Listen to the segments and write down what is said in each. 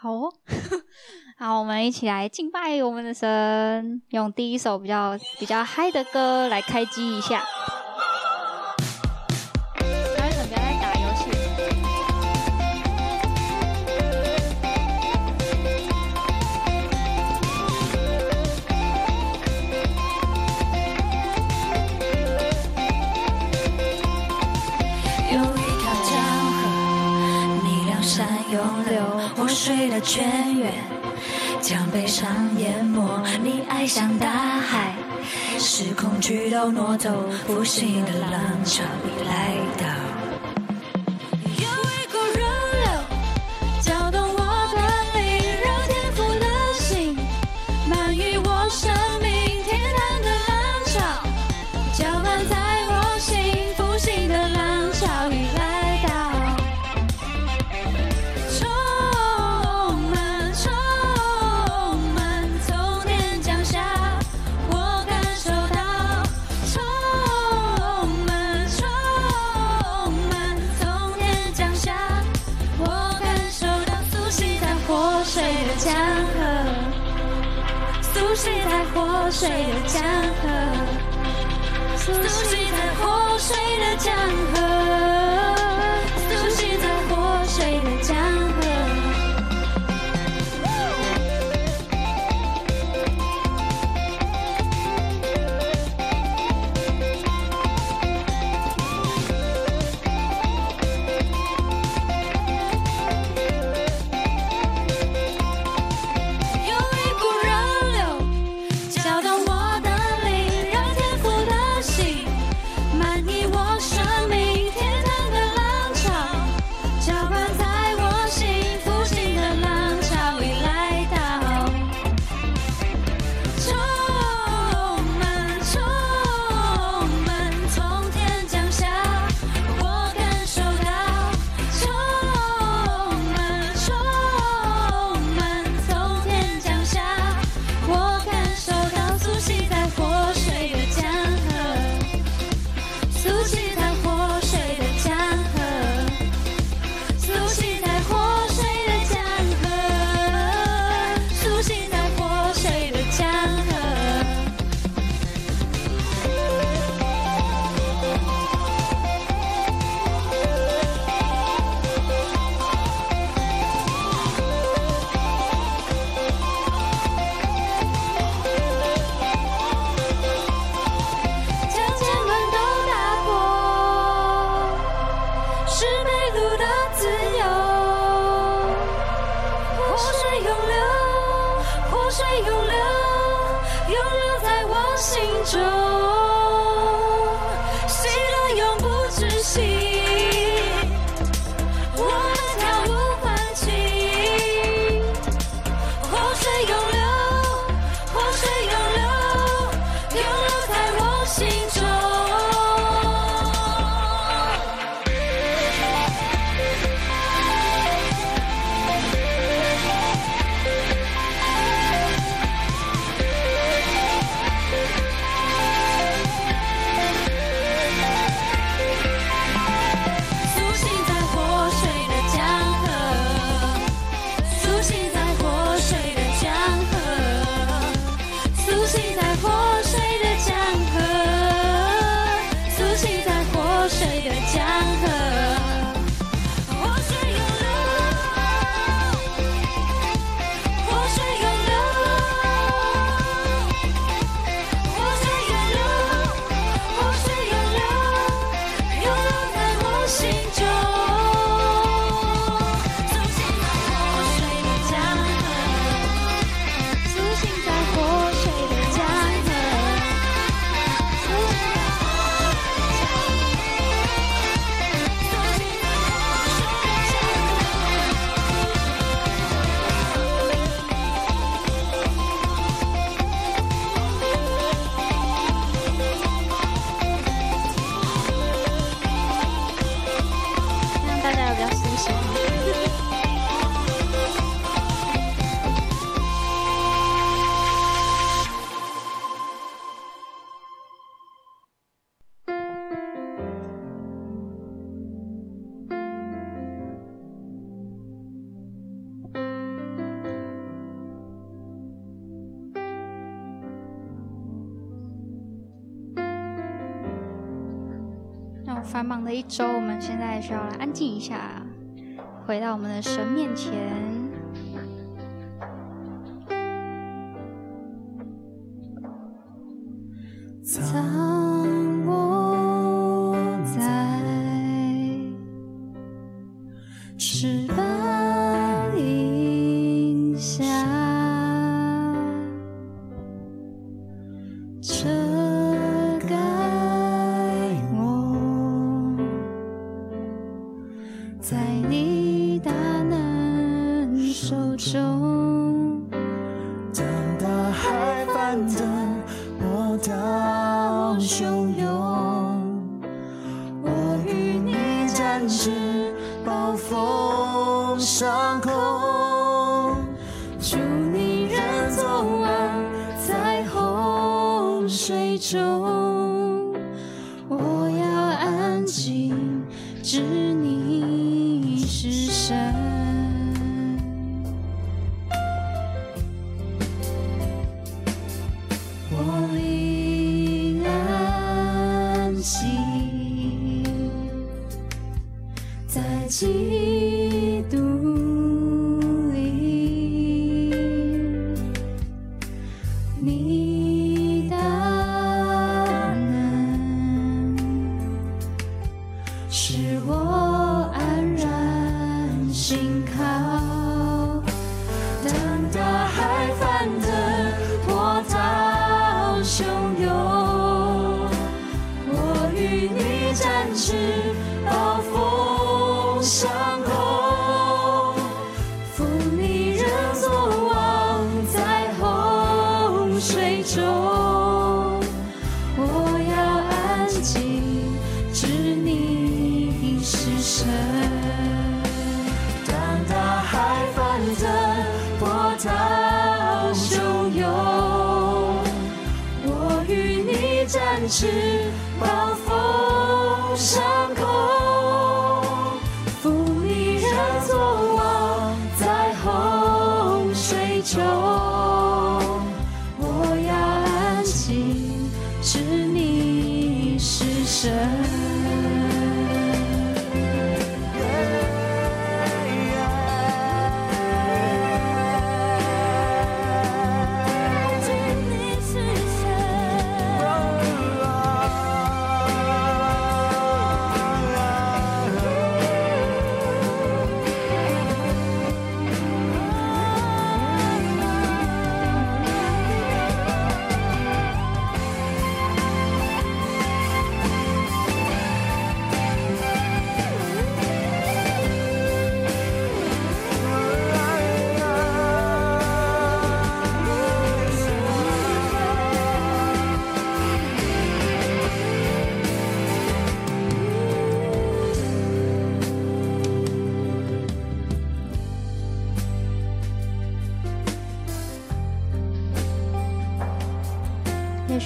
好哦，好，我们一起来敬拜我们的神，用第一首比较比较嗨的歌来开机一下。水的泉源将悲伤淹没，你爱像大海，是恐惧都挪走，复兴的浪潮已来到。水的江河，苏醒在活水的江河，的江河一周，我们现在需要来安静一下，回到我们的神面前。藏我在翅膀荫下。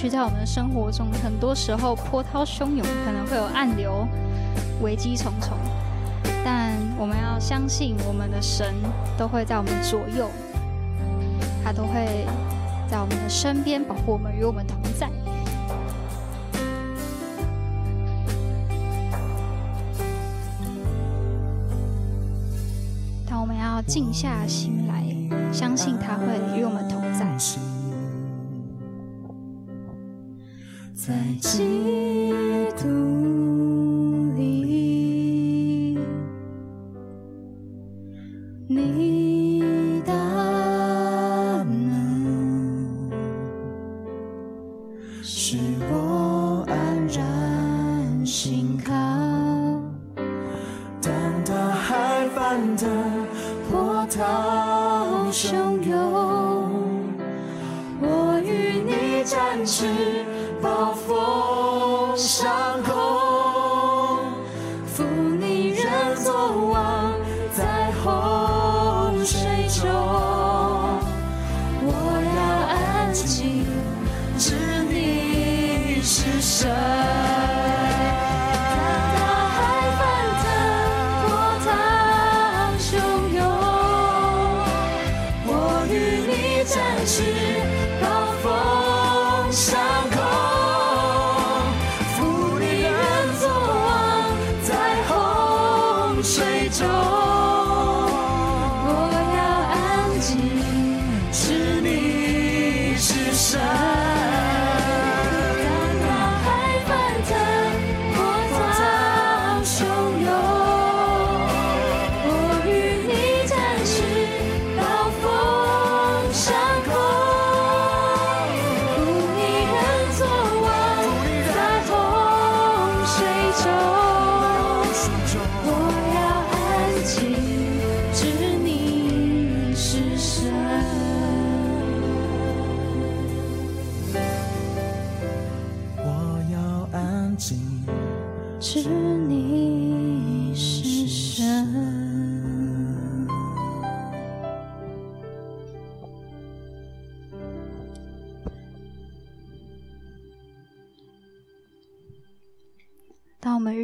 续在我们的生活中，很多时候波涛汹涌，可能会有暗流，危机重重。但我们要相信，我们的神都会在我们左右，他都会在我们的身边保护我们，与我们同在。但我们要静下心来。是我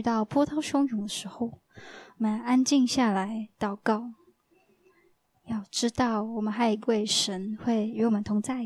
到波涛汹涌的时候，我们安静下来祷告，要知道我们还有一位神会与我们同在。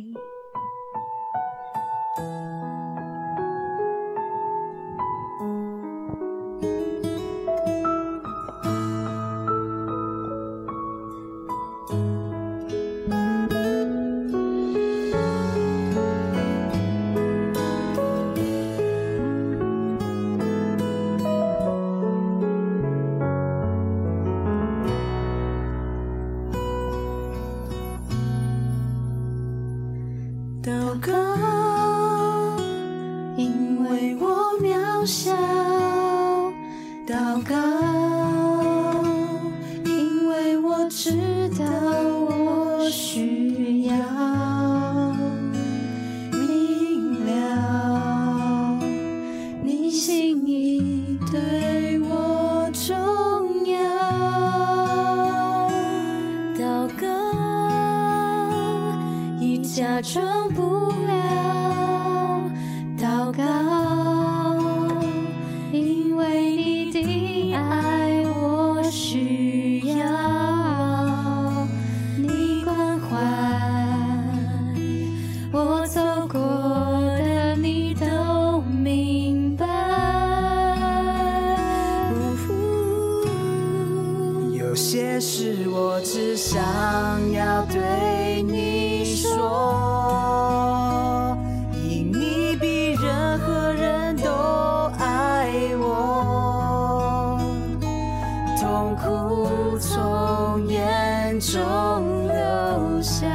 是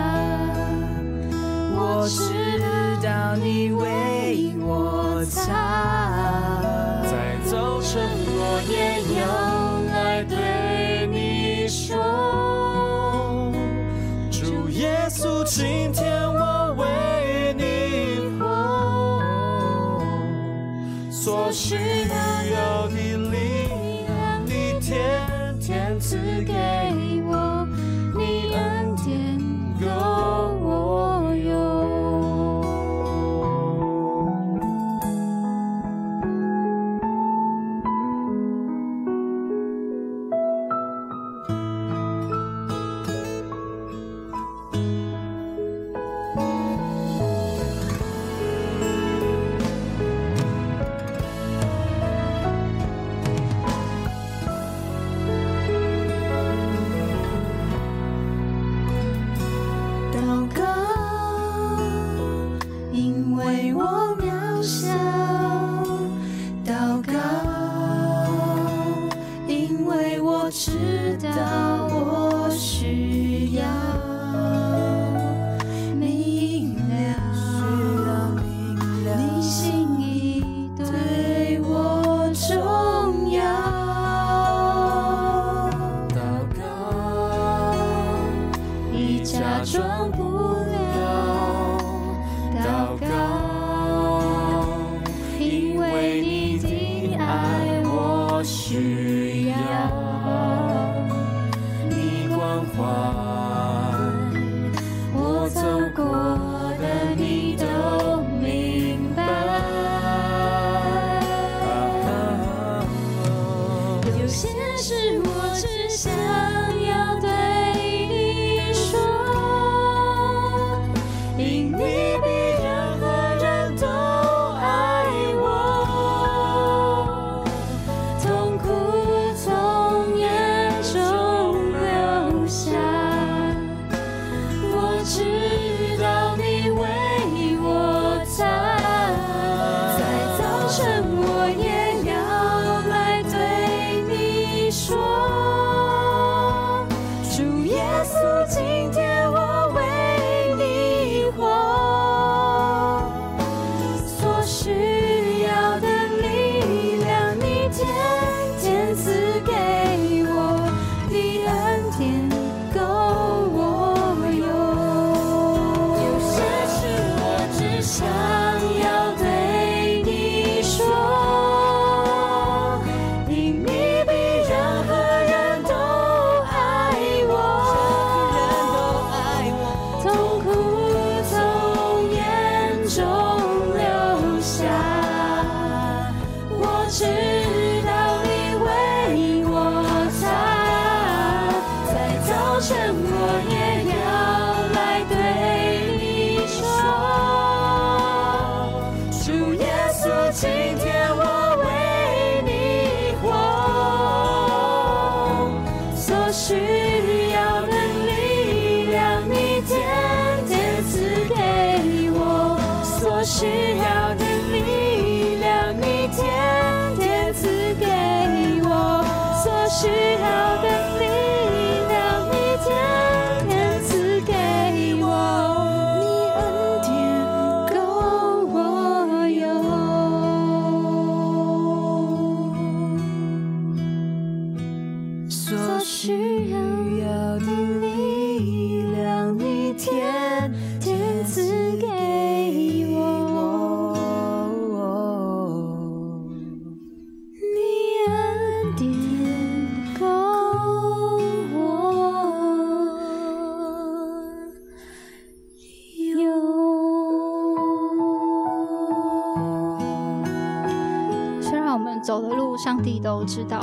上帝都知道，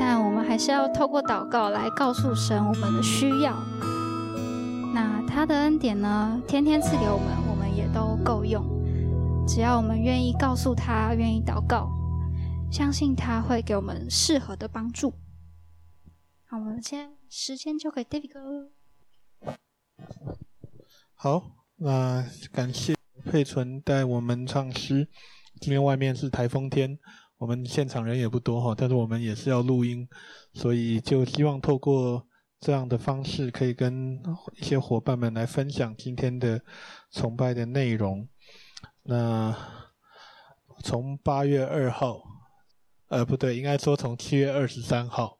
但我们还是要透过祷告来告诉神我们的需要。那他的恩典呢，天天赐给我们，我们也都够用。只要我们愿意告诉他，愿意祷告，相信他会给我们适合的帮助。好，我们先时间交给 David 哥。好，那感谢佩纯带我们唱诗。今天外面是台风天。我们现场人也不多哈，但是我们也是要录音，所以就希望透过这样的方式，可以跟一些伙伴们来分享今天的崇拜的内容。那从八月二号，呃，不对，应该说从七月二十三号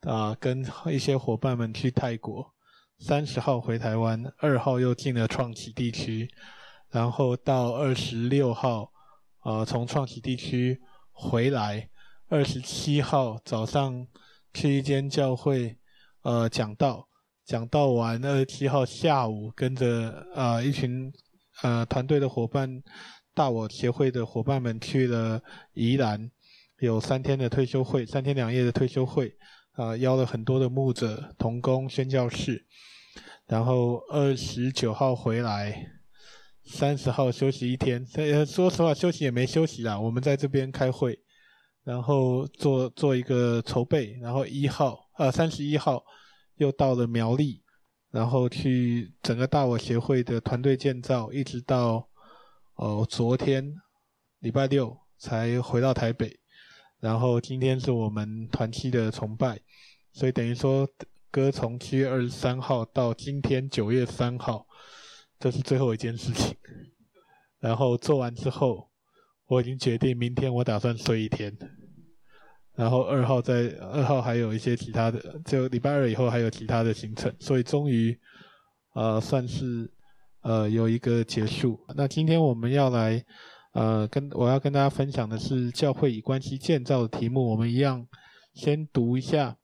啊，跟一些伙伴们去泰国，三十号回台湾，二号又进了创启地区，然后到二十六号啊，从创启地区。回来，二十七号早上去一间教会，呃，讲道，讲道完，二十七号下午跟着呃一群呃团队的伙伴，大我协会的伙伴们去了宜兰，有三天的退休会，三天两夜的退休会，啊、呃，邀了很多的牧者、同工、宣教士，然后二十九号回来。三十号休息一天，呃，说实话，休息也没休息啦。我们在这边开会，然后做做一个筹备，然后一号，呃，三十一号又到了苗栗，然后去整个大我协会的团队建造，一直到哦昨天礼拜六才回到台北，然后今天是我们团期的崇拜，所以等于说，哥从七月二十三号到今天九月三号。这是最后一件事情，然后做完之后，我已经决定明天我打算睡一天，然后二号在二号还有一些其他的，就礼拜二以后还有其他的行程，所以终于，呃，算是呃有一个结束。那今天我们要来，呃，跟我要跟大家分享的是教会与关系建造的题目，我们一样先读一下，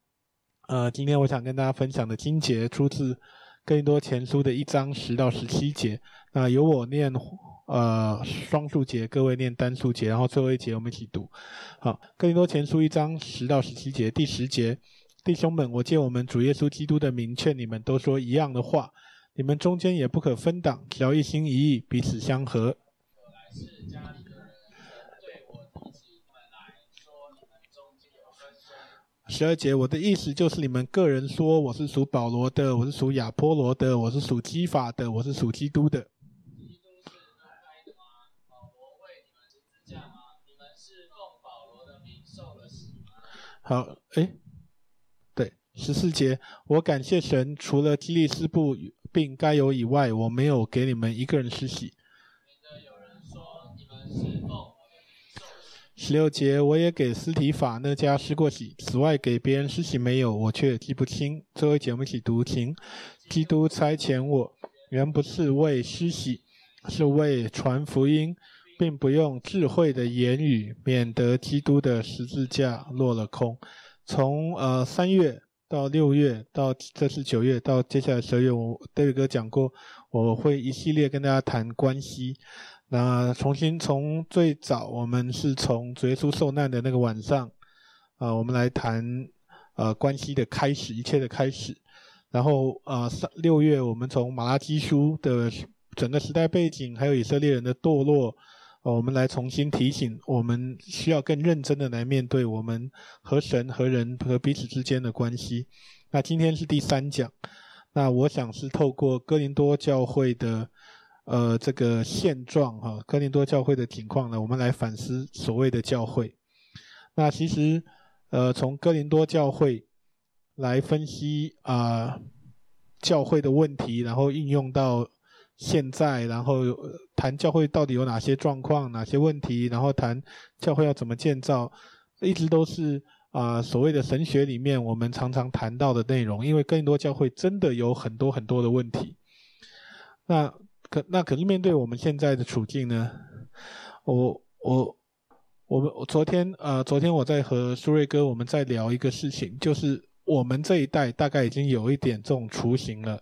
呃，今天我想跟大家分享的经节出自。哥林多前书的一章十到十七节，那由我念呃双数节，各位念单数节，然后最后一节我们一起读。好，哥林多前书一章十到十七节，第十节，弟兄们，我借我们主耶稣基督的名劝你们，都说一样的话，你们中间也不可分党，只要一心一意，彼此相合。十二节，我的意思就是你们个人说我是属保罗的，我是属亚波罗的，我是属基法的，我是属基督的。好，哎，对，十四节，我感谢神，除了基利斯布并该犹以外，我没有给你们一个人施洗。十六节，我也给斯提法那家施过洗，此外给别人施洗没有，我却记不清。最后一节我们一起读经，基督差遣我，原不是为施洗，是为传福音。并不用智慧的言语，免得基督的十字架落了空。从呃三月到六月到这是九月到接下来十月，我 David 哥讲过，我会一系列跟大家谈关系。那重新从最早，我们是从主耶稣受难的那个晚上啊、呃，我们来谈呃关系的开始，一切的开始。然后啊三六月，我们从马拉基书的整个时代背景，还有以色列人的堕落。我们来重新提醒，我们需要更认真的来面对我们和神、和人和彼此之间的关系。那今天是第三讲，那我想是透过哥林多教会的呃这个现状哈，哥林多教会的情况呢，我们来反思所谓的教会。那其实呃从哥林多教会来分析啊、教会的问题，然后应用到。现在，然后谈教会到底有哪些状况、哪些问题，然后谈教会要怎么建造，一直都是啊、所谓的神学里面我们常常谈到的内容。因为更多教会真的有很多很多的问题。那可那可是面对我们现在的处境呢？我我我们昨天呃昨天我在和苏瑞哥我们在聊一个事情，就是我们这一代大概已经有一点这种雏形了。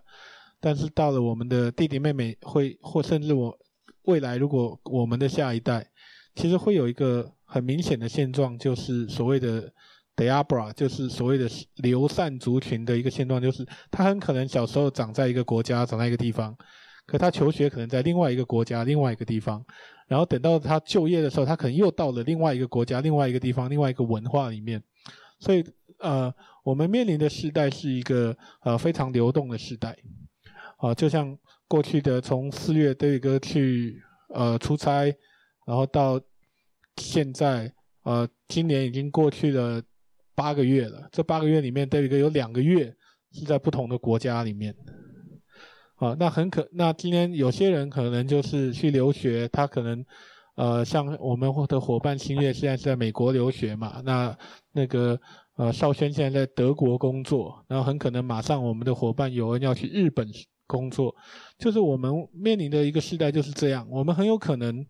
但是到了我们的弟弟妹妹会，或甚至我未来，如果我们的下一代，其实会有一个很明显的现状，就是所谓的 deiabra，就是所谓的流散族群的一个现状，就是他很可能小时候长在一个国家，长在一个地方，可他求学可能在另外一个国家，另外一个地方，然后等到他就业的时候，他可能又到了另外一个国家，另外一个地方，另外一个文化里面，所以呃，我们面临的时代是一个呃非常流动的时代。啊，就像过去的从四月 David 哥去呃出差，然后到现在呃今年已经过去了八个月了。这八个月里面，David 哥有两个月是在不同的国家里面。啊，那很可，那今天有些人可能就是去留学，他可能呃像我们的伙伴新月现在是在美国留学嘛，那那个呃少轩现在在德国工作，然后很可能马上我们的伙伴有人要去日本。工作就是我们面临的一个时代就是这样，我们很有可能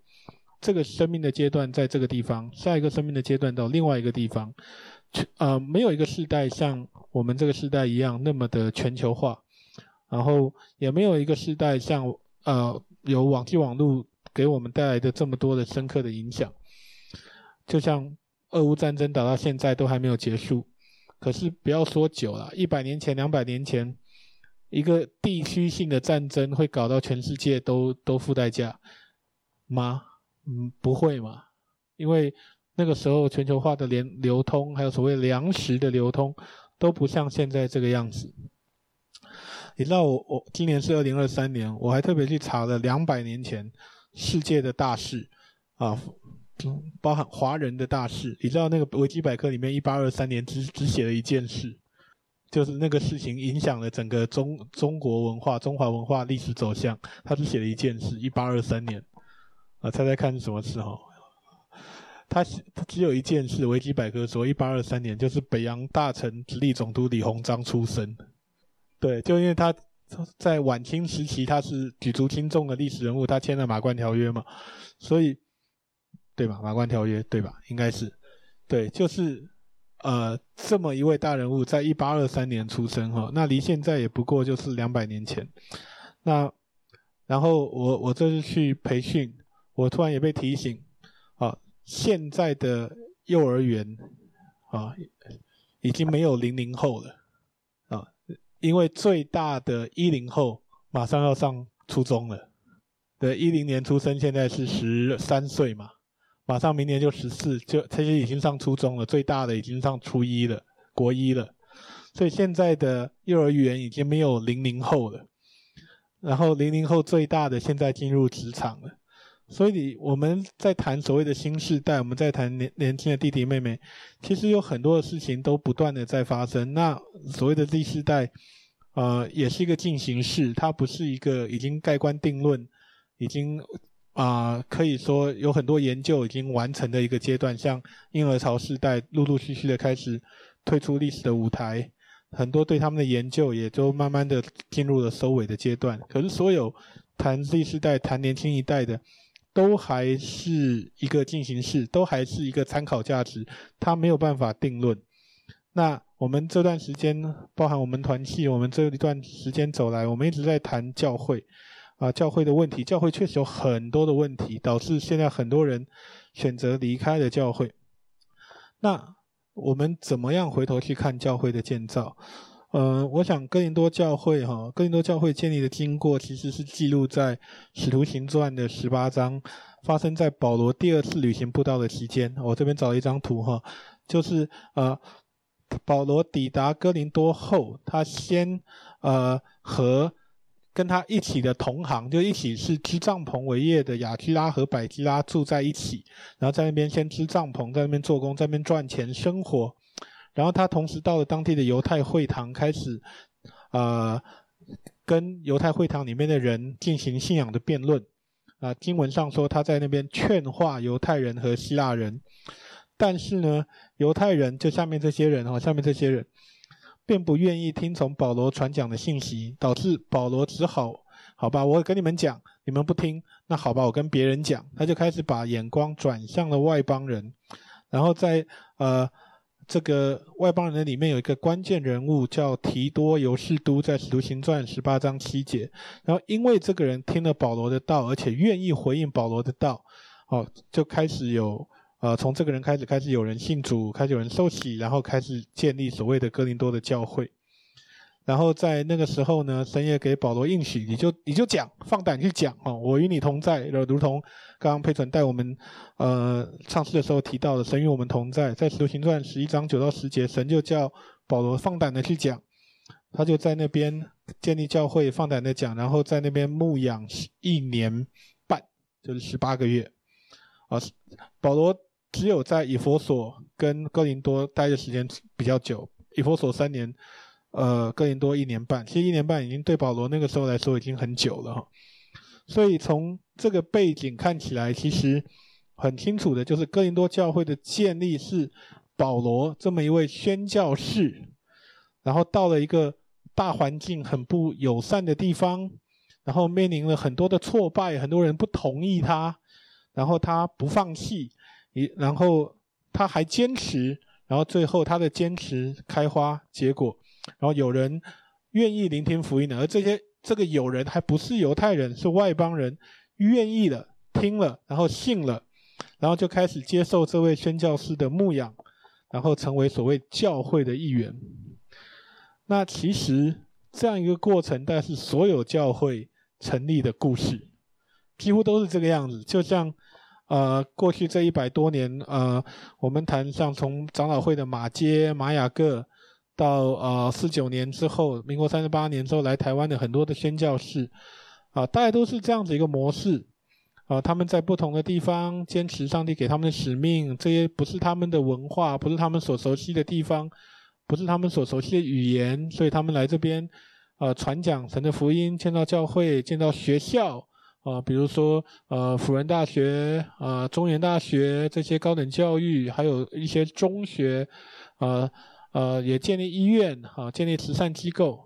这个生命的阶段在这个地方，下一个生命的阶段到另外一个地方，呃，没有一个时代像我们这个时代一样那么的全球化，然后也没有一个时代像呃有网际网络给我们带来的这么多的深刻的影响，就像俄乌战争打到现在都还没有结束，可是不要说久了，一百年前、两百年前。一个地区性的战争会搞到全世界都都付代价吗？嗯，不会嘛，因为那个时候全球化的连流通，还有所谓粮食的流通，都不像现在这个样子。你知道我我今年是二零二三年，我还特别去查了两百年前世界的大事啊，包含华人的大事。你知道那个维基百科里面一八二三年只只写了一件事。就是那个事情影响了整个中中国文化、中华文化历史走向。他只写了一件事，一八二三年，啊，猜猜看是什么事哈？他他只有一件事，维基百科说一八二三年就是北洋大臣直隶总督李鸿章出生。对，就因为他在晚清时期他是举足轻重的历史人物，他签了马关条约嘛，所以对吧？马关条约对吧？应该是对，就是。呃，这么一位大人物，在一八二三年出生哈，那离现在也不过就是两百年前。那然后我我这次去培训，我突然也被提醒，啊，现在的幼儿园啊，已经没有零零后了，因为最大的一零后马上要上初中了，对，一零年出生，现在是十三岁嘛。马上明年就十四，就他就已经上初中了，最大的已经上初一了，国一了，所以现在的幼儿园已经没有零零后了。然后零零后最大的现在进入职场了，所以我们在谈所谓的新世代，我们在谈年年轻的弟弟妹妹，其实有很多的事情都不断的在发生。那所谓的 Z 世代，呃，也是一个进行式，它不是一个已经盖棺定论，已经。啊、可以说有很多研究已经完成的一个阶段，像婴儿潮世代陆陆续续的开始退出历史的舞台，很多对他们的研究也都慢慢的进入了收尾的阶段。可是所有谈 Z 世代、谈年轻一代的，都还是一个进行式，都还是一个参考价值，它没有办法定论。那我们这段时间，包含我们团契，我们这一段时间走来，我们一直在谈教会。啊，教会的问题，教会确实有很多的问题，导致现在很多人选择离开了教会。那我们怎么样回头去看教会的建造？呃，我想哥林多教会哈，哥林多教会建立的经过其实是记录在《使徒行传》的十八章，发生在保罗第二次旅行布道的期间。我这边找了一张图哈，就是呃，保罗抵达哥林多后，他先呃和。跟他一起的同行，就一起是织帐篷为业的亚基拉和百基拉住在一起，然后在那边先织帐篷，在那边做工，在那边赚钱生活。然后他同时到了当地的犹太会堂，开始，呃，跟犹太会堂里面的人进行信仰的辩论。啊、经文上说他在那边劝化犹太人和希腊人，但是呢，犹太人就下面这些人哈，下面这些人。并不愿意听从保罗传讲的信息，导致保罗只好，好吧，我跟你们讲，你们不听，那好吧，我跟别人讲，他就开始把眼光转向了外邦人，然后在呃这个外邦人里面有一个关键人物叫提多尤士都，在使徒行传十八章七节，然后因为这个人听了保罗的道，而且愿意回应保罗的道，哦，就开始有。呃，从这个人开始，开始有人信主，开始有人受洗，然后开始建立所谓的哥林多的教会。然后在那个时候呢，神也给保罗应许，你就你就讲，放胆去讲哦，我与你同在。如同刚刚佩纯带我们呃唱诗的时候提到的，神与我们同在。在使徒行传十一章九到十节，神就叫保罗放胆的去讲，他就在那边建立教会，放胆的讲，然后在那边牧养一年半，就是十八个月啊，保罗。只有在以弗所跟哥林多待的时间比较久，以弗所三年，呃，哥林多一年半。其实一年半已经对保罗那个时候来说已经很久了哈。所以从这个背景看起来，其实很清楚的就是哥林多教会的建立是保罗这么一位宣教士，然后到了一个大环境很不友善的地方，然后面临了很多的挫败，很多人不同意他，然后他不放弃。一，然后他还坚持，然后最后他的坚持开花结果，然后有人愿意聆听福音的，而这些这个有人还不是犹太人，是外邦人，愿意的听了，然后信了，然后就开始接受这位宣教师的牧养，然后成为所谓教会的一员。那其实这样一个过程，但是所有教会成立的故事，几乎都是这个样子，就像。呃，过去这一百多年，呃，我们谈像从长老会的马街、马雅各，到呃四九年之后，民国三十八年之后来台湾的很多的宣教士，啊、大概都是这样子一个模式，啊、他们在不同的地方坚持上帝给他们的使命，这些不是他们的文化，不是他们所熟悉的地方，不是他们所熟悉的语言，所以他们来这边，呃，传讲神的福音，建造教会，建造学校。啊，比如说，呃，辅仁大学，啊，中原大学这些高等教育，还有一些中学，呃，呃，也建立医院，哈、啊，建立慈善机构。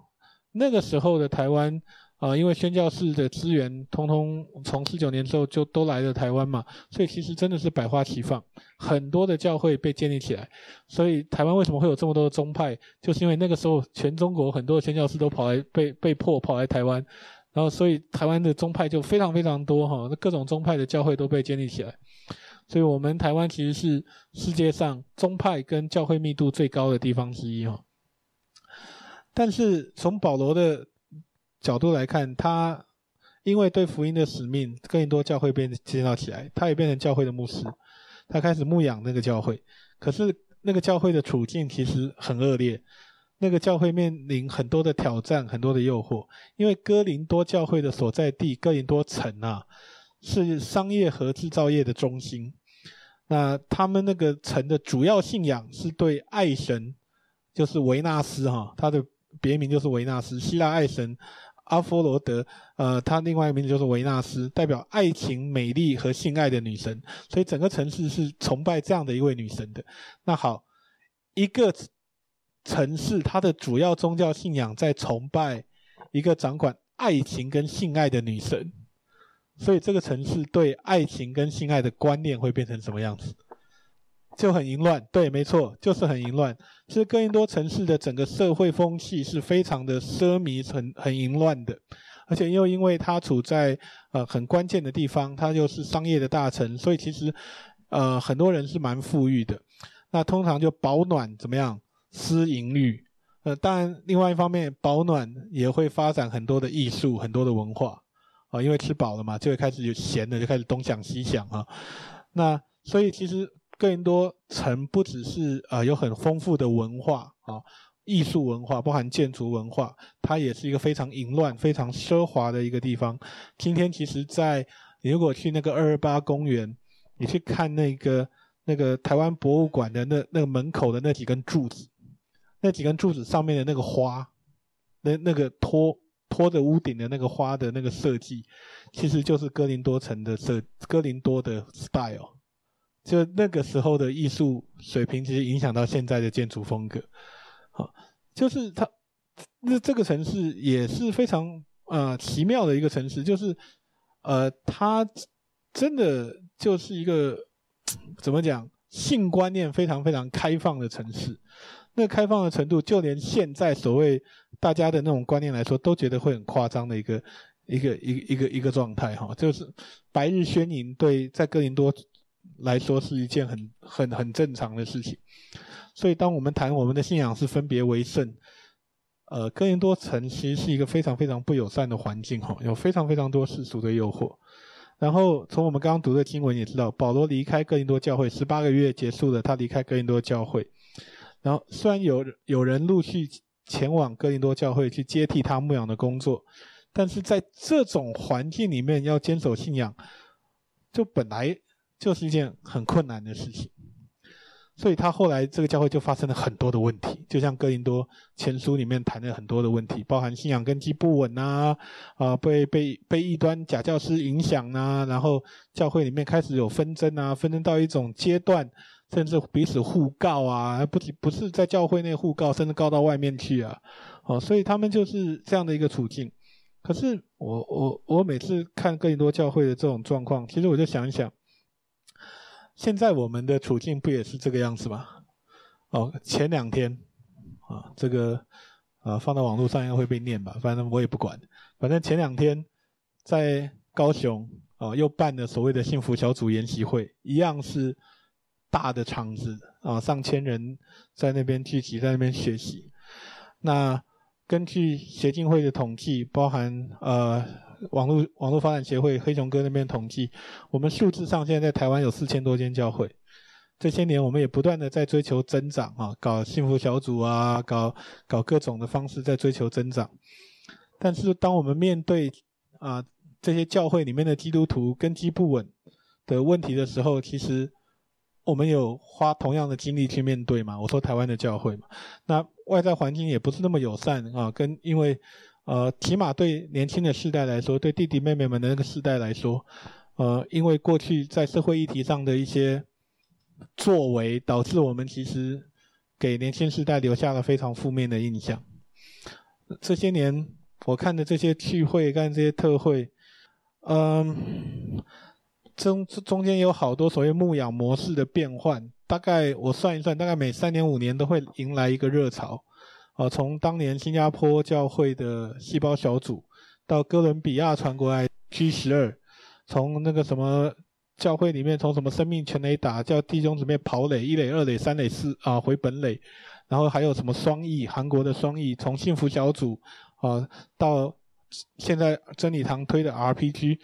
那个时候的台湾，啊，因为宣教士的资源，通通从四九年之后就都来了台湾嘛，所以其实真的是百花齐放，很多的教会被建立起来。所以台湾为什么会有这么多的宗派，就是因为那个时候全中国很多的宣教士都跑来被被迫跑来台湾。然后，所以台湾的宗派就非常非常多哈，那各种宗派的教会都被建立起来。所以，我们台湾其实是世界上宗派跟教会密度最高的地方之一哈。但是，从保罗的角度来看，他因为对福音的使命，更多教会被建造起来，他也变成教会的牧师，他开始牧养那个教会。可是，那个教会的处境其实很恶劣，那个教会面临很多的挑战，很多的诱惑，因为哥林多教会的所在地哥林多城啊，是商业和制造业的中心。那他们那个城的主要信仰是对爱神，就是维纳斯哈，他的别名就是维纳斯，希腊爱神阿佛罗德，呃，他另外一个名字就是维纳斯，代表爱情、美丽和性爱的女神，所以整个城市是崇拜这样的一位女神的。那好，一个城市它的主要宗教信仰在崇拜一个掌管爱情跟性爱的女神。所以这个城市对爱情跟性爱的观念会变成什么样子？就很淫乱。对，没错，就是很淫乱。其实哥林多城市的整个社会风气是非常的奢靡、很很淫乱的，而且又因为它处在呃很关键的地方，它又是商业的大城，所以其实呃很多人是蛮富裕的。那通常就保暖怎么样？私淫欲。呃，当然另外一方面，保暖也会发展很多的艺术、很多的文化。啊，因为吃饱了嘛，就会开始有闲的，就开始东想西想啊。那所以其实哥林多城不只是呃有很丰富的文化啊，艺术文化，包含建筑文化，它也是一个非常淫乱、非常奢华的一个地方。今天其实，在你如果去那个二二八公园，你去看那个那个台湾博物馆的那那个门口的那几根柱子，那几根柱子上面的那个花，那那个托。托着屋顶的那个花的那个设计，其实就是哥林多城的设，哥林多的 style，就那个时候的艺术水平，其实影响到现在的建筑风格。好，就是它，那这个城市也是非常呃奇妙的一个城市，就是呃，它真的就是一个怎么讲，性观念非常非常开放的城市。那开放的程度，就连现在所谓大家的那种观念来说，都觉得会很夸张的一个一个一个一个一个状态哈，就是白日宣淫，对在哥林多来说是一件很很很正常的事情。所以，当我们谈我们的信仰是分别为圣，呃，哥林多城其实是一个非常非常不友善的环境哈，有非常非常多世俗的诱惑。然后，从我们刚刚读的经文也知道，保罗离开哥林多教会十八个月结束了，他离开哥林多教会。然后，虽然有有人陆续前往哥林多教会去接替他牧养的工作，但是在这种环境里面要坚守信仰，就本来就是一件很困难的事情。所以他后来这个教会就发生了很多的问题，就像哥林多前书里面谈了很多的问题，包含信仰根基不稳啊，啊，被被被异端假教师影响啊，然后教会里面开始有纷争啊，纷争到一种阶段。甚至彼此互告啊，不仅不是在教会内互告，甚至告到外面去啊，哦，所以他们就是这样的一个处境。可是我我我每次看更多教会的这种状况，其实我就想一想，现在我们的处境不也是这个样子吗？哦，前两天啊，这个啊放到网络上应该会被念吧，反正我也不管。反正前两天在高雄啊，又办了所谓的幸福小组研习会，一样是。大的场子啊，上千人在那边聚集，在那边学习。那根据协进会的统计，包含呃网络网络发展协会黑熊哥那边统计，我们数字上现在在台湾有四千多间教会。这些年我们也不断的在追求增长啊，搞幸福小组啊，搞搞各种的方式在追求增长。但是当我们面对啊这些教会里面的基督徒根基不稳的问题的时候，其实。我们有花同样的精力去面对嘛？我说台湾的教会嘛，那外在环境也不是那么友善啊。跟因为，呃，起码对年轻的世代来说，对弟弟妹妹们的那个世代来说，呃，因为过去在社会议题上的一些作为，导致我们其实给年轻世代留下了非常负面的印象。这些年我看的这些聚会，干这些特会，嗯。中中间有好多所谓牧养模式的变换，大概我算一算，大概每三年五年都会迎来一个热潮。啊，从当年新加坡教会的细胞小组，到哥伦比亚传过来 G 十二，从那个什么教会里面，从什么生命全垒打，叫弟兄姊妹跑垒，一垒、二垒、三垒、四啊回本垒，然后还有什么双翼，韩国的双翼，从幸福小组啊到现在真理堂推的 RPG。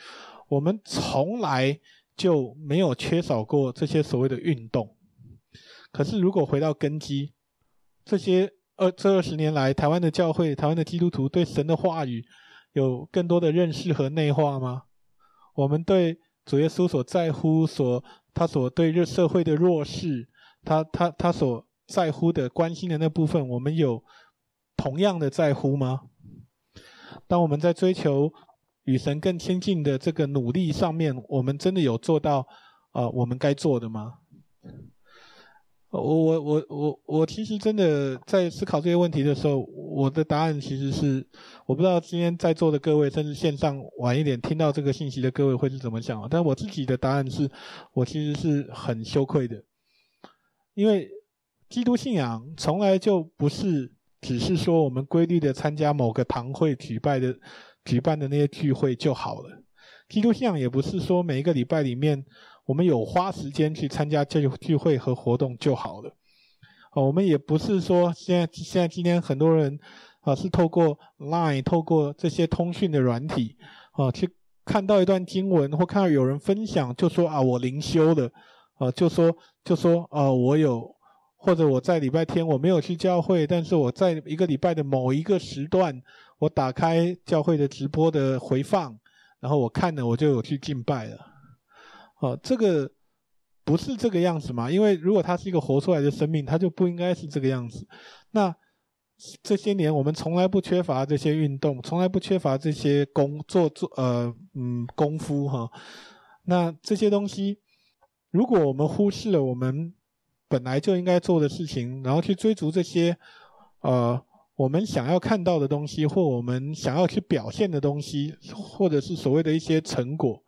我们从来就没有缺少过这些所谓的运动，可是如果回到根基，这些二这二十年来，台湾的教会、台湾的基督徒对神的话语有更多的认识和内化吗？我们对主耶稣所在乎、所他所对这社会的弱势，他他他所在乎的、关心的那部分，我们有同样的在乎吗？当我们在追求与神更亲近的这个努力上面，我们真的有做到啊、我们该做的吗？我我我我我其实真的在思考这些问题的时候，我的答案其实是，我不知道今天在座的各位，甚至线上晚一点听到这个信息的各位会是怎么想？但我自己的答案是，我其实是很羞愧的，因为基督信仰从来就不是只是说我们规律的参加某个堂会举办的举办的那些聚会就好了，基督信仰也不是说每一个礼拜里面。我们有花时间去参加这聚会和活动就好了，啊，我们也不是说现在现在今天很多人啊是透过 Line 透过这些通讯的软体啊去看到一段经文或看到有人分享就说啊我灵修了啊就说就说啊我有或者我在礼拜天我没有去教会，但是我在一个礼拜的某一个时段我打开教会的直播的回放，然后我看了我就有去敬拜了。哦，这个不是这个样子嘛？因为如果他是一个活出来的生命，他就不应该是这个样子。那这些年我们从来不缺乏这些运动，从来不缺乏这些工作做呃嗯功夫哈。那这些东西，如果我们忽视了我们本来就应该做的事情，然后去追逐这些呃我们想要看到的东西，或我们想要去表现的东西，或者是所谓的一些成果，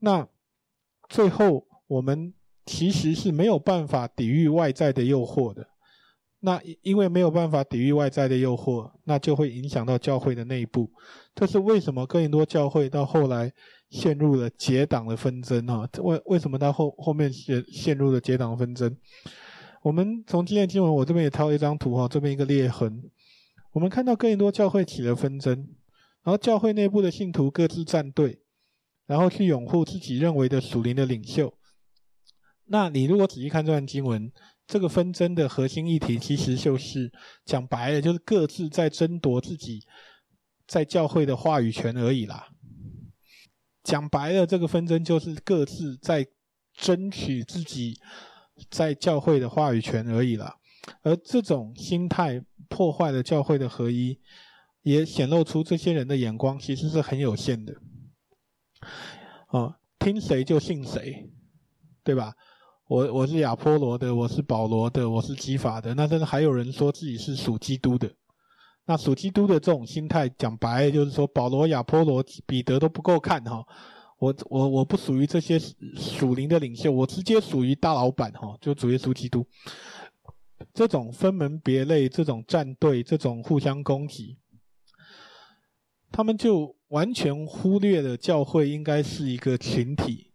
那。最后，我们其实是没有办法抵御外在的诱惑的。那因为没有办法抵御外在的诱惑，那就会影响到教会的内部。这是为什么？哥林多教会到后来陷入了结党的纷争啊？为为什么到后后面陷陷入了结党纷争？我们从今天经文，我这边也挑了一张图哈，这边一个裂痕。我们看到更多教会起了纷争，然后教会内部的信徒各自站队。然后去拥护自己认为的属灵的领袖。那你如果仔细看这段经文，这个纷争的核心议题其实就是讲白了，就是各自在争夺自己在教会的话语权而已啦。讲白了，这个纷争就是各自在争取自己在教会的话语权而已啦。而这种心态破坏了教会的合一，也显露出这些人的眼光其实是很有限的。哦，听谁就信谁，对吧？我我是亚波罗的，我是保罗的，我是基法的。那真的还有人说自己是属基督的。那属基督的这种心态，讲白就是说，保罗、亚波罗、彼得都不够看哈。我我我不属于这些属灵的领袖，我直接属于大老板哈，就主耶稣基督。这种分门别类，这种战队，这种互相攻击，他们就。完全忽略了教会应该是一个群体，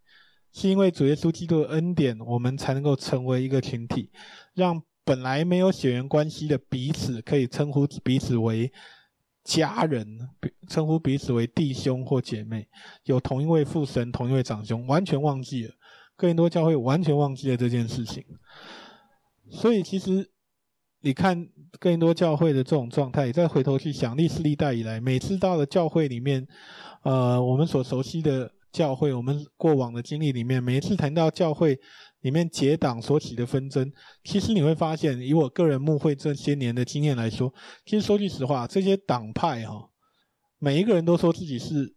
是因为主耶稣基督的恩典，我们才能够成为一个群体，让本来没有血缘关系的彼此可以称呼彼此为家人，称呼彼此为弟兄或姐妹，有同一位父神，同一位长兄，完全忘记了，哥林多教会完全忘记了这件事情，所以其实。你看更多教会的这种状态，再回头去想历史历代以来，每次到了教会里面，呃，我们所熟悉的教会，我们过往的经历里面，每一次谈到教会里面结党所起的纷争，其实你会发现，以我个人牧会这些年的经验来说，其实说句实话，这些党派哈，每一个人都说自己是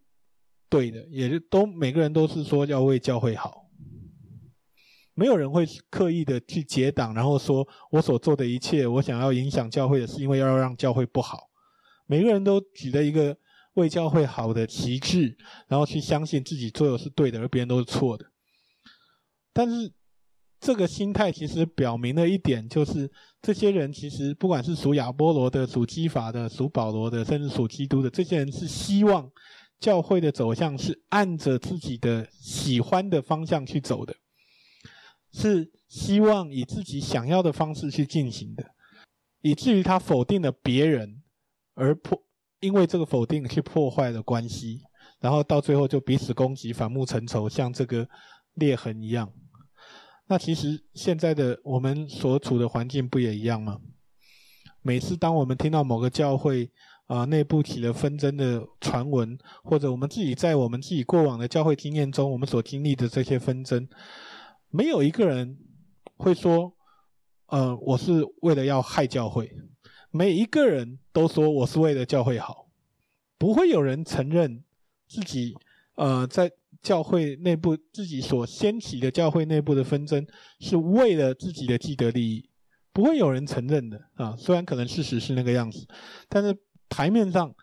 对的，也就都每个人都是说要为教会好。没有人会刻意的去结党，然后说我所做的一切，我想要影响教会的是因为要让教会不好。每个人都举了一个为教会好的旗帜，然后去相信自己做的是对的，而别人都是错的。但是这个心态其实表明了一点，就是这些人其实不管是属亚波罗的、属基法的、属保罗的，甚至属基督的，这些人是希望教会的走向是按着自己的喜欢的方向去走的。是希望以自己想要的方式去进行的，以至于他否定了别人，而破因为这个否定去破坏了关系，然后到最后就彼此攻击、反目成仇，像这个裂痕一样。那其实现在的我们所处的环境不也一样吗？每次当我们听到某个教会啊、内部起了纷争的传闻，或者我们自己在我们自己过往的教会经验中，我们所经历的这些纷争，没有一个人会说，呃，我是为了要害教会。每一个人都说我是为了教会好，不会有人承认自己呃在。教会内部自己所掀起的教会内部的纷争，是为了自己的既得利益，不会有人承认的啊。虽然可能事实是那个样子，但是台面上、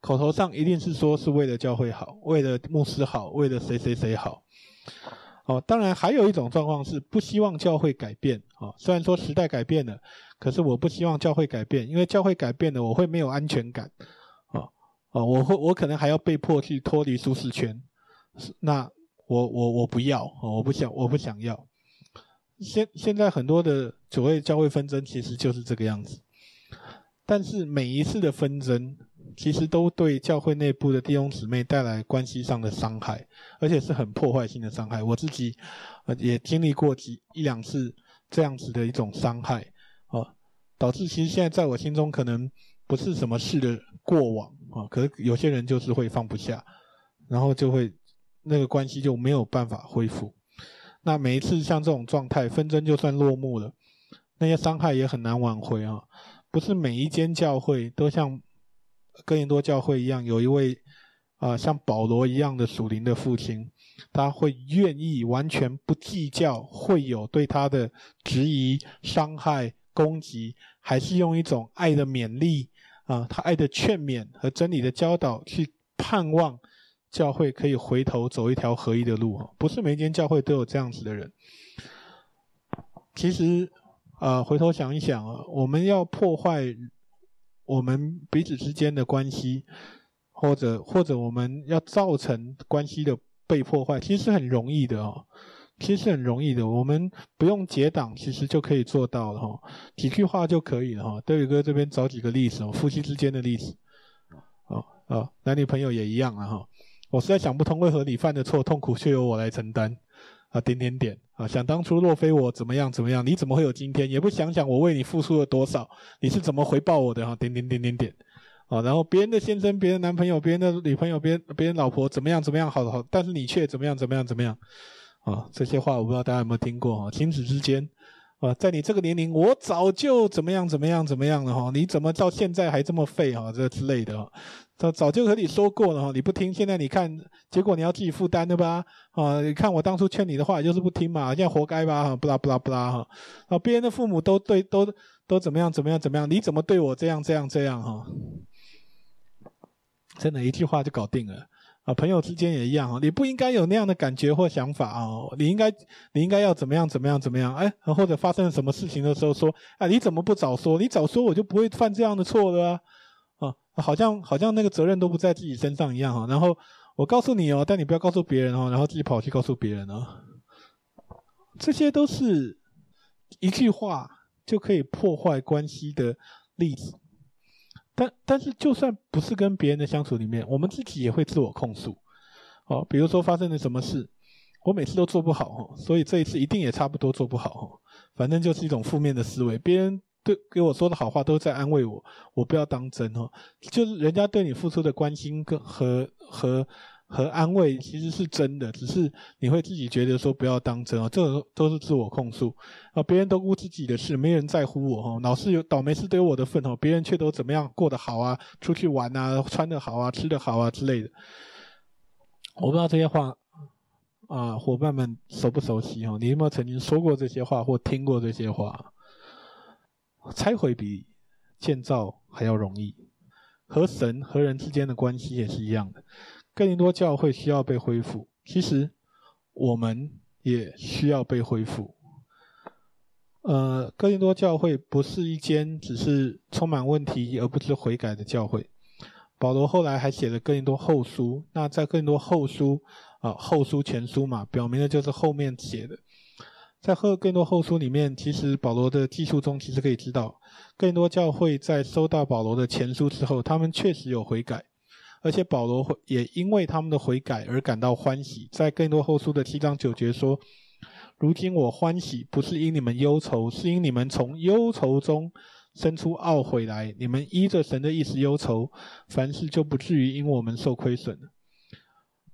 口头上一定是说是为了教会好，为了牧师好，为了谁谁谁好。哦，当然还有一种状况是不希望教会改变啊。虽然说时代改变了，可是我不希望教会改变，因为教会改变了，我会没有安全感。啊啊，我会我可能还要被迫去脱离舒适圈。那我我我不要，我不想我不想要。现现在很多的所谓教会纷争，其实就是这个样子。但是每一次的纷争，其实都对教会内部的弟兄姊妹带来关系上的伤害，而且是很破坏性的伤害。我自己呃也经历过几一两次这样子的一种伤害，啊，导致其实现在在我心中可能不是什么事的过往啊，可是有些人就是会放不下，然后就会。那个关系就没有办法恢复。那每一次像这种状态，纷争就算落幕了，那些伤害也很难挽回啊。不是每一间教会都像哥林多教会一样，有一位啊、像保罗一样的属灵的父亲，他会愿意完全不计较会有对他的质疑、伤害、攻击，还是用一种爱的勉励啊、他爱的劝勉和真理的教导去盼望。教会可以回头走一条合一的路，不是每一间教会都有这样子的人。其实，啊、回头想一想啊，我们要破坏我们彼此之间的关系，或者或者我们要造成关系的被破坏，其实是很容易的哦，其实是很容易的，我们不用结党，其实就可以做到了哈，几句话就可以了哈。德宇哥这边找几个例子哦，夫妻之间的例子，啊啊，男女朋友也一样了哈。我实在想不通，为何你犯的错，痛苦却由我来承担？啊，点点点啊！想当初若非我怎么样怎么样，你怎么会有今天？也不想想我为你付出了多少，你是怎么回报我的？哈、啊，点点点点点。啊，然后别人的先生、别人男朋友、别人的女朋友、别人别人老婆怎么样怎么样？好好，但是你却怎么样怎么样怎么样？啊，这些话我不知道大家有没有听过？哈，亲子之间，啊，在你这个年龄，我早就怎么样怎么样怎么样了？哈，你怎么到现在还这么废？哈，这之类的。早早就和你说过了哈，你不听，现在你看，结果你要自己负担的吧？啊，你看我当初劝你的话，就是不听嘛，现在活该吧？哈，不啦不啦不啦哈。啊，别人的父母都对，都都怎么样怎么样怎么样？你怎么对我这样这样这样哈？真的，一句话就搞定了啊！朋友之间也一样啊，你不应该有那样的感觉或想法啊，你应该你应该要怎么样怎么样怎么样？哎，或者发生了什么事情的时候说，哎，你怎么不早说？你早说我就不会犯这样的错了。好像好像那个责任都不在自己身上一样哈，然后我告诉你哦，但你不要告诉别人哦，然后自己跑去告诉别人哦，这些都是一句话就可以破坏关系的例子。但但是就算不是跟别人的相处里面，我们自己也会自我控诉。哦，比如说发生了什么事，我每次都做不好哦，所以这一次一定也差不多做不好哦，反正就是一种负面的思维，别人。对，给我说的好话都在安慰我，我不要当真哦。就是人家对你付出的关心跟和和和安慰，其实是真的，只是你会自己觉得说不要当真哦。这都是自我控诉啊，别人都顾自己的事，没人在乎我哦。老是有倒霉事都有我的份哦，别人却都怎么样过得好啊，出去玩啊，穿得好啊，吃得好啊之类的。我不知道这些话啊，伙伴们熟不熟悉哦？你有没有曾经说过这些话或听过这些话？拆毁比建造还要容易，和神和人之间的关系也是一样的。哥林多教会需要被恢复，其实我们也需要被恢复。呃，哥林多教会不是一间只是充满问题而不知悔改的教会。保罗后来还写了哥林多后书，那在哥林多后书啊，后书前书嘛，表明的就是后面写的。在和哥林多后书里面，其实保罗的记述中，其实可以知道，更多教会在收到保罗的前书之后，他们确实有悔改，而且保罗也因为他们的悔改而感到欢喜。在更多后书的七章九节说：“如今我欢喜，不是因你们忧愁，是因你们从忧愁中生出懊悔来。你们依着神的意思忧愁，凡事就不至于因我们受亏损。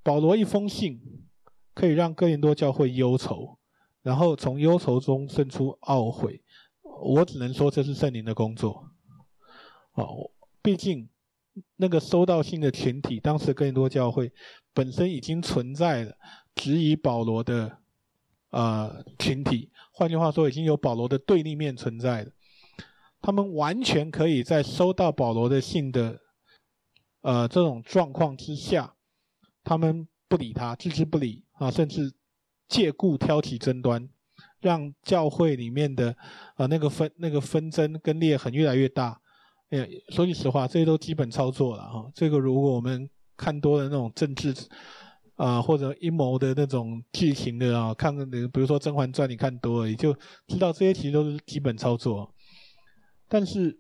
保罗一封信可以让哥林多教会忧愁，然后从忧愁中生出懊悔。我只能说这是圣灵的工作。哦，毕竟那个收到信的群体，当时更多教会本身已经存在了质疑保罗的呃群体，换句话说，已经有保罗的对立面存在了。他们完全可以在收到保罗的信的呃这种状况之下。他们不理他，置之不理啊，甚至借故挑起争端，让教会里面的啊那个纷那个纷争跟裂痕越来越大。哎，说句实话，这些都基本操作了哈。这个如果我们看多了那种政治啊或者阴谋的那种剧情的啊，看那比如说《甄嬛传》，你看多了，也就知道这些其实都是基本操作。但是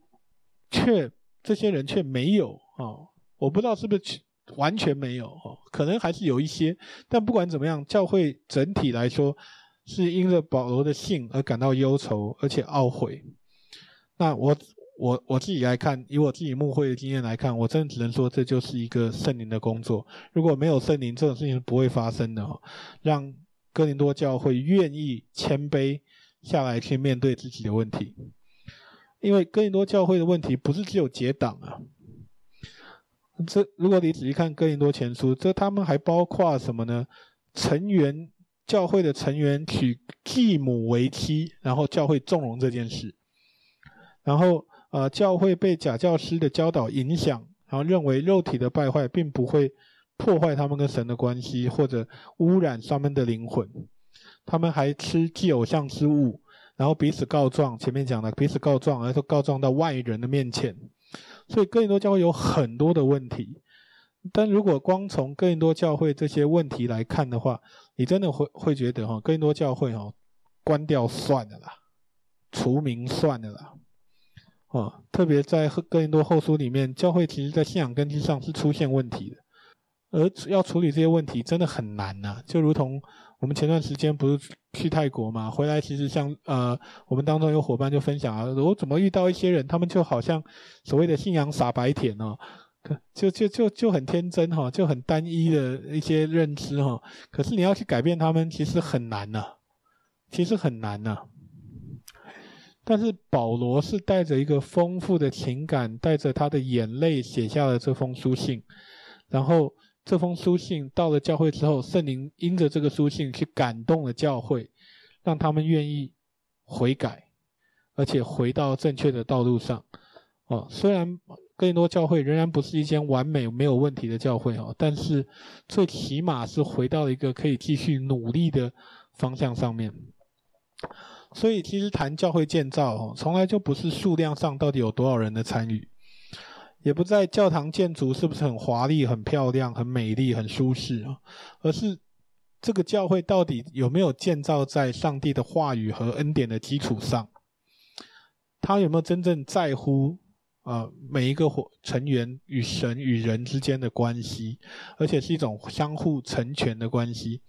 却这些人却没有啊，我不知道是不是。完全没有哦，可能还是有一些，但不管怎么样，教会整体来说是因着保罗的信而感到忧愁，而且懊悔。那我我我自己来看，以我自己牧会的经验来看，我真的只能说这就是一个圣灵的工作。如果没有圣灵，这种事情是不会发生的哦。让哥林多教会愿意谦卑下来去面对自己的问题，因为哥林多教会的问题不是只有结党啊。这如果你仔细看哥林多前书，这他们还包括什么呢？成员教会的成员娶继母为妻，然后教会纵容这件事，然后呃，教会被假教师的教导影响，然后认为肉体的败坏并不会破坏他们跟神的关系，或者污染他们的灵魂。他们还吃祭偶像之物，然后彼此告状。前面讲了彼此告状，而且告状到外人的面前。所以哥林多教会有很多的问题，但如果光从哥林多教会这些问题来看的话，你真的会会觉得哈，哥林多教会哈，关掉算了啦，除名算了啦，哦，特别在哥林多后书里面，教会其实在信仰根基上是出现问题的，而要处理这些问题真的很难呐，就如同。我们前段时间不是去泰国嘛，回来其实像呃，我们当中有伙伴就分享啊，我怎么遇到一些人，他们就好像所谓的信仰傻白甜哦，可就就就就很天真哈，就很单一的一些认知哈，可是你要去改变他们，其实很难呐，其实很难呐。但是保罗是带着一个丰富的情感，带着他的眼泪写下了这封书信，然后。这封书信到了教会之后，圣灵因着这个书信去感动了教会，让他们愿意悔改，而且回到正确的道路上。哦，虽然更多教会仍然不是一间完美没有问题的教会哦，但是最起码是回到了一个可以继续努力的方向上面。所以，其实谈教会建造哦，从来就不是数量上到底有多少人的参与。也不在教堂建筑是不是很华丽、很漂亮、很美丽、很舒适啊，而是这个教会到底有没有建造在上帝的话语和恩典的基础上？他有没有真正在乎啊每一个成员与神与人之间的关系，而且是一种相互成全的关系？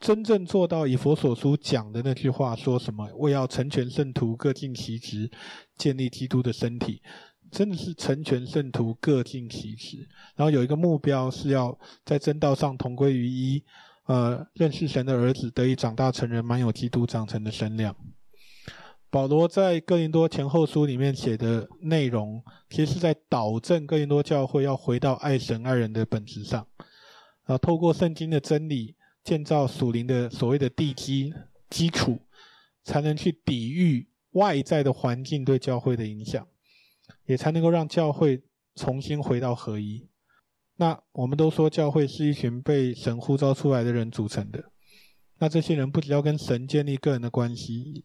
真正做到以佛所书讲的那句话，说什么？为要成全圣徒，各尽其职，建立基督的身体。真的是成全圣徒，各尽其职，然后有一个目标是要在真道上同归于一，呃，认识神的儿子得以长大成人，满有基督长成的身量。保罗在哥林多前后书里面写的内容，其实是在导正哥林多教会要回到爱神爱人的本质上，啊，透过圣经的真理建造属灵的所谓的地基基础，才能去抵御外在的环境对教会的影响。也才能够让教会重新回到合一。那我们都说教会是一群被神呼召出来的人组成的。那这些人不只要跟神建立个人的关系，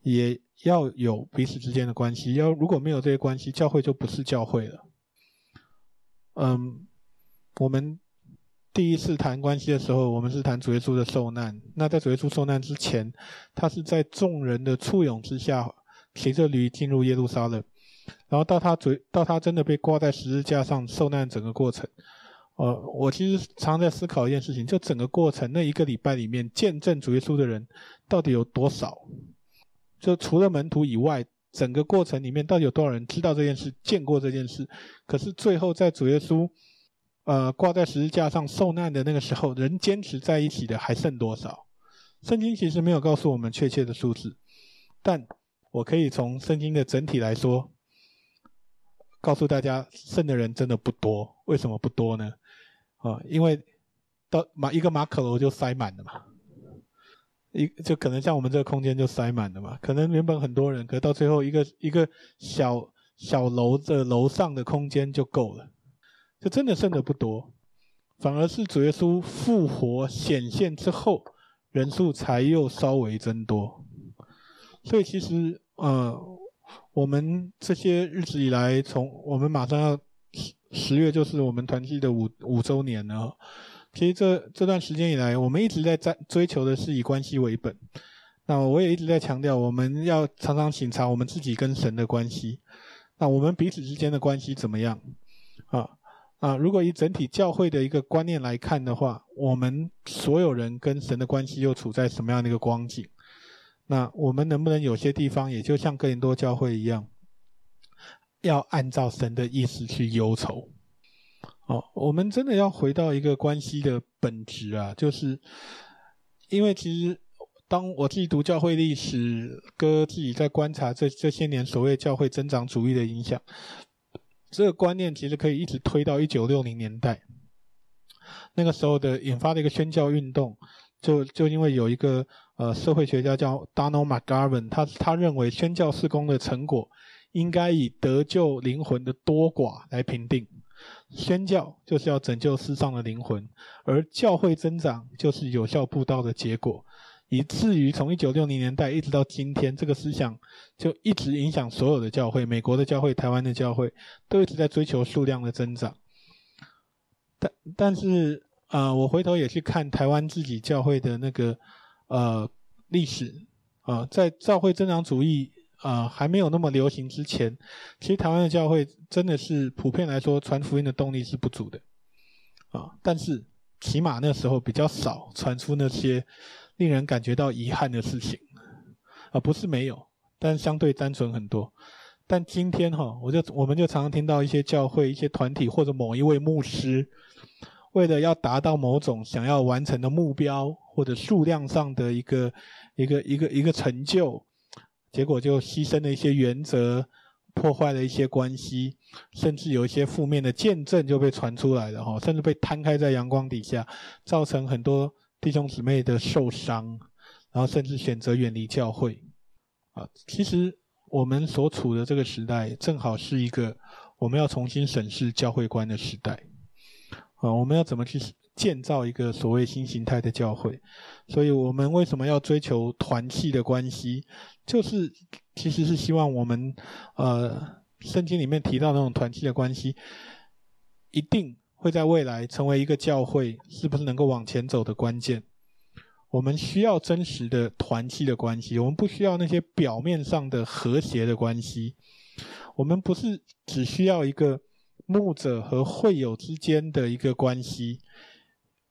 也要有彼此之间的关系。要如果没有这些关系，教会就不是教会了。嗯，我们第一次谈关系的时候，我们是谈主耶稣的受难。那在主耶稣受难之前，他是在众人的簇拥之下，骑着驴进入耶路撒冷。然后到他嘴，到他真的被挂在十字架上受难整个过程，呃，我其实常在思考一件事情，就整个过程那一个礼拜里面，见证主耶稣的人到底有多少？就除了门徒以外，整个过程里面到底有多少人知道这件事、见过这件事？可是最后在主耶稣呃挂在十字架上受难的那个时候，人坚持在一起的还剩多少？圣经其实没有告诉我们确切的数字，但我可以从圣经的整体来说，告诉大家，剩的人真的不多。为什么不多呢？啊，因为到马一个马可楼就塞满了嘛，一就可能像我们这个空间就塞满了嘛。可能原本很多人，可到最后一个一个小小楼的楼上的空间就够了，就真的剩的不多。反而是主耶稣复活显现之后，人数才又稍微增多。所以其实呃，我们这些日子以来，从我们马上要。十十月就是我们团契的五五周年了。其实这这段时间以来，我们一直在在追求的是以关系为本。那我也一直在强调，我们要常常省察我们自己跟神的关系。那我们彼此之间的关系怎么样？啊啊！如果以整体教会的一个观念来看的话，我们所有人跟神的关系又处在什么样的一个光景？那我们能不能有些地方也就像哥林多教会一样？要按照神的意思去忧愁，哦，我们真的要回到一个关系的本质啊，就是因为其实当我自己读教会历史，哥自己在观察这这些年所谓教会增长主义的影响，这个观念其实可以一直推到一九六零年代，那个时候的引发的一个宣教运动，就就因为有一个呃社会学家叫 Donald McGarvin，他他认为宣教事工的成果。应该以得救灵魂的多寡来评定，宣教就是要拯救世上的灵魂，而教会增长就是有效布道的结果，以至于从一九六零年代一直到今天，这个思想就一直影响所有的教会，美国的教会、台湾的教会都一直在追求数量的增长。但但是啊、我回头也去看台湾自己教会的那个呃历史啊、呃，在教会增长主义。啊、呃，还没有那么流行之前，其实台湾的教会真的是普遍来说传福音的动力是不足的，啊，但是起码那时候比较少传出那些令人感觉到遗憾的事情，啊，不是没有，但相对单纯很多。但今天哈，我就我们就常常听到一些教会、一些团体或者某一位牧师，为了要达到某种想要完成的目标或者数量上的一个一个一个一个成就。结果就牺牲了一些原则，破坏了一些关系，甚至有一些负面的见证就被传出来了哈，甚至被摊开在阳光底下，造成很多弟兄姊妹的受伤，然后甚至选择远离教会。啊，其实我们所处的这个时代，正好是一个我们要重新审视教会观的时代。啊，我们要怎么去建造一个所谓新形态的教会？所以我们为什么要追求团契的关系？就是，其实是希望我们，呃，圣经里面提到那种团契的关系，一定会在未来成为一个教会是不是能够往前走的关键。我们需要真实的团契的关系，我们不需要那些表面上的和谐的关系。我们不是只需要一个牧者和会友之间的一个关系，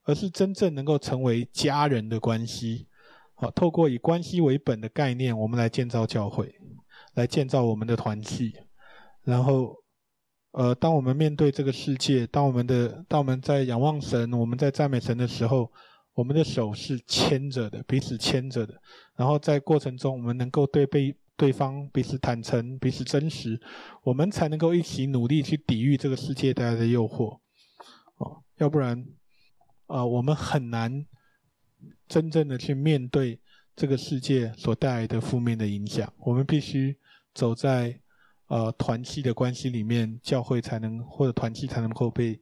而是真正能够成为家人的关系。好，透过以关系为本的概念，我们来建造教会，来建造我们的团契。然后，呃，当我们面对这个世界，当我们的当我们在仰望神，我们在赞美神的时候，我们的手是牵着的，彼此牵着的。然后在过程中，我们能够对被对方彼此坦诚、彼此真实，我们才能够一起努力去抵御这个世界带来的诱惑。哦，要不然，啊、我们很难。真正的去面对这个世界所带来的负面的影响，我们必须走在呃团契的关系里面，教会才能或者团契才能够被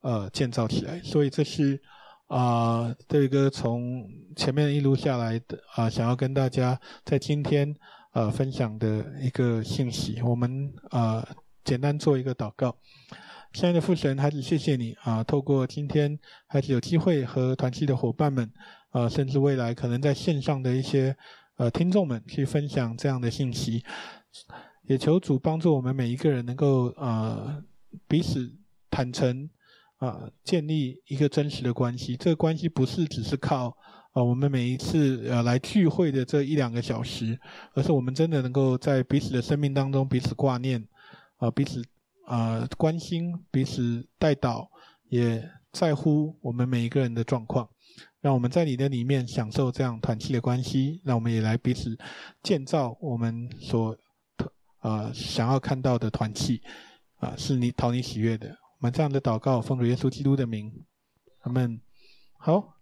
呃建造起来。所以这是啊，这个从前面一路下来的啊、想要跟大家在今天呃分享的一个信息。我们、呃，简单做一个祷告。亲爱的父神，孩子，谢谢你啊！透过今天，孩子有机会和团契的伙伴们。啊，甚至未来可能在线上的一些呃听众们去分享这样的信息，也求主帮助我们每一个人能够呃彼此坦诚啊建立一个真实的关系。这个关系不是只是靠啊我们每一次呃来聚会的这一两个小时，而是我们真的能够在彼此的生命当中彼此挂念啊彼此啊关心彼此代祷，也在乎我们每一个人的状况。让我们在你的里面享受这样团契的关系，让我们也来彼此建造我们所呃想要看到的团契啊，是你讨你喜悦的。我们这样的祷告，奉主耶稣基督的名，阿门。好，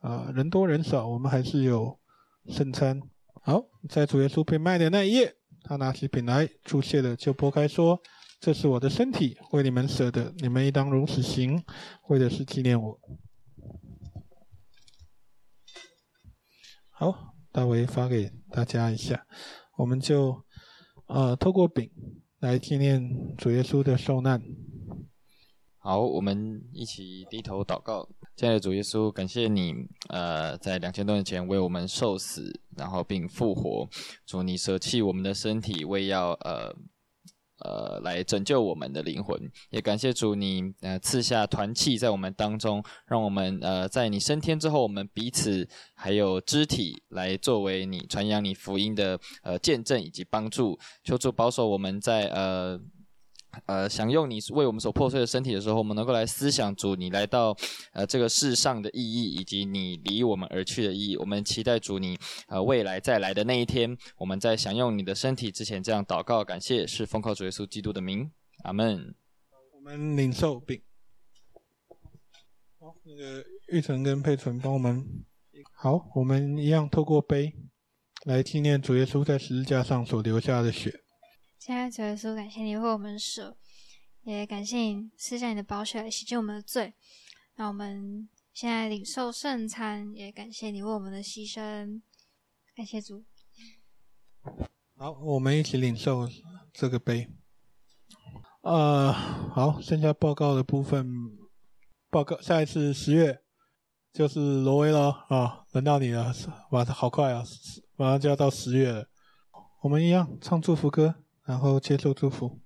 啊，人多人少，我们还是有圣餐。好，在主耶稣被卖的那一夜，他拿起饼来，祝谢了，就擘开说：“这是我的身体，为你们舍的，你们应当如此行，为的是纪念我。”好，大卫发给大家一下，我们就呃透过饼来纪念主耶稣的受难。好，我们一起低头祷告，亲爱的主耶稣，感谢你呃在两千多年前为我们受死，然后并复活，主你舍弃我们的身体，为要呃。呃，来拯救我们的灵魂，也感谢主你呃赐下团契在我们当中，让我们呃在你升天之后，我们彼此还有肢体来作为你传扬你福音的呃见证以及帮助，求主保守我们在呃。呃，享用你为我们所破碎的身体的时候，我们能够来思想主你来到呃这个世上的意义，以及你离我们而去的意义。我们期待主你呃未来再来的那一天，我们在享用你的身体之前，这样祷告感谢，是奉靠主耶稣基督的名，阿门。我们领受饼。好，那个玉成跟佩纯帮我们。好，我们一样透过杯来纪念主耶稣在十字架上所流下的血。亲爱的主耶稣，感谢你为我们舍，也感谢你赐下你的宝血来洗净我们的罪。那我们现在领受圣餐，也感谢你为我们的牺牲。感谢主。好，我们一起领受这个杯。呃，好，剩下报告的部分，报告下一次十月就是挪威了啊，轮到你了，马上好快啊，马上就要到十月了。我们一样唱祝福歌。然后接受祝福。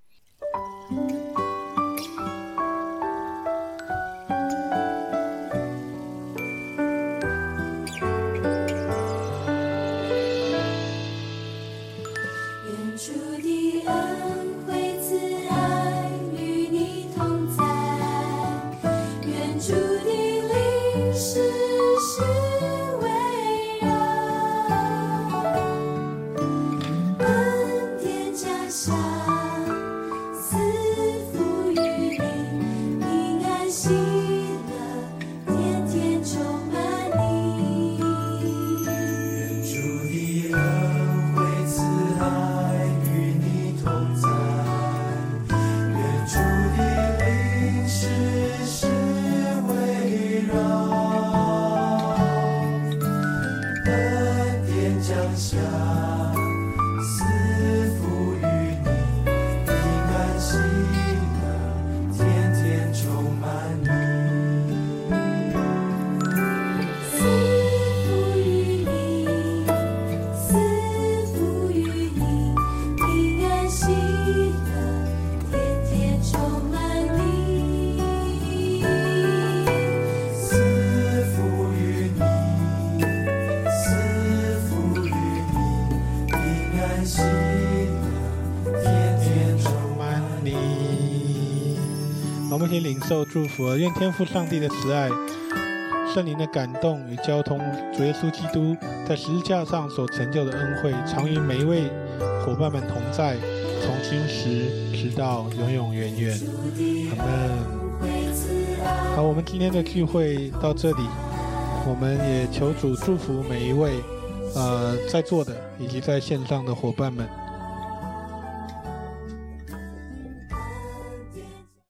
受祝福，愿天父上帝的慈爱、圣灵的感动与交通，主耶稣基督在十字架上所成就的恩惠，常与每一位伙伴们同在，从今时直到永永远远。阿门。好，我们今天的聚会到这里，我们也求主祝福每一位呃在座的以及在线上的伙伴们。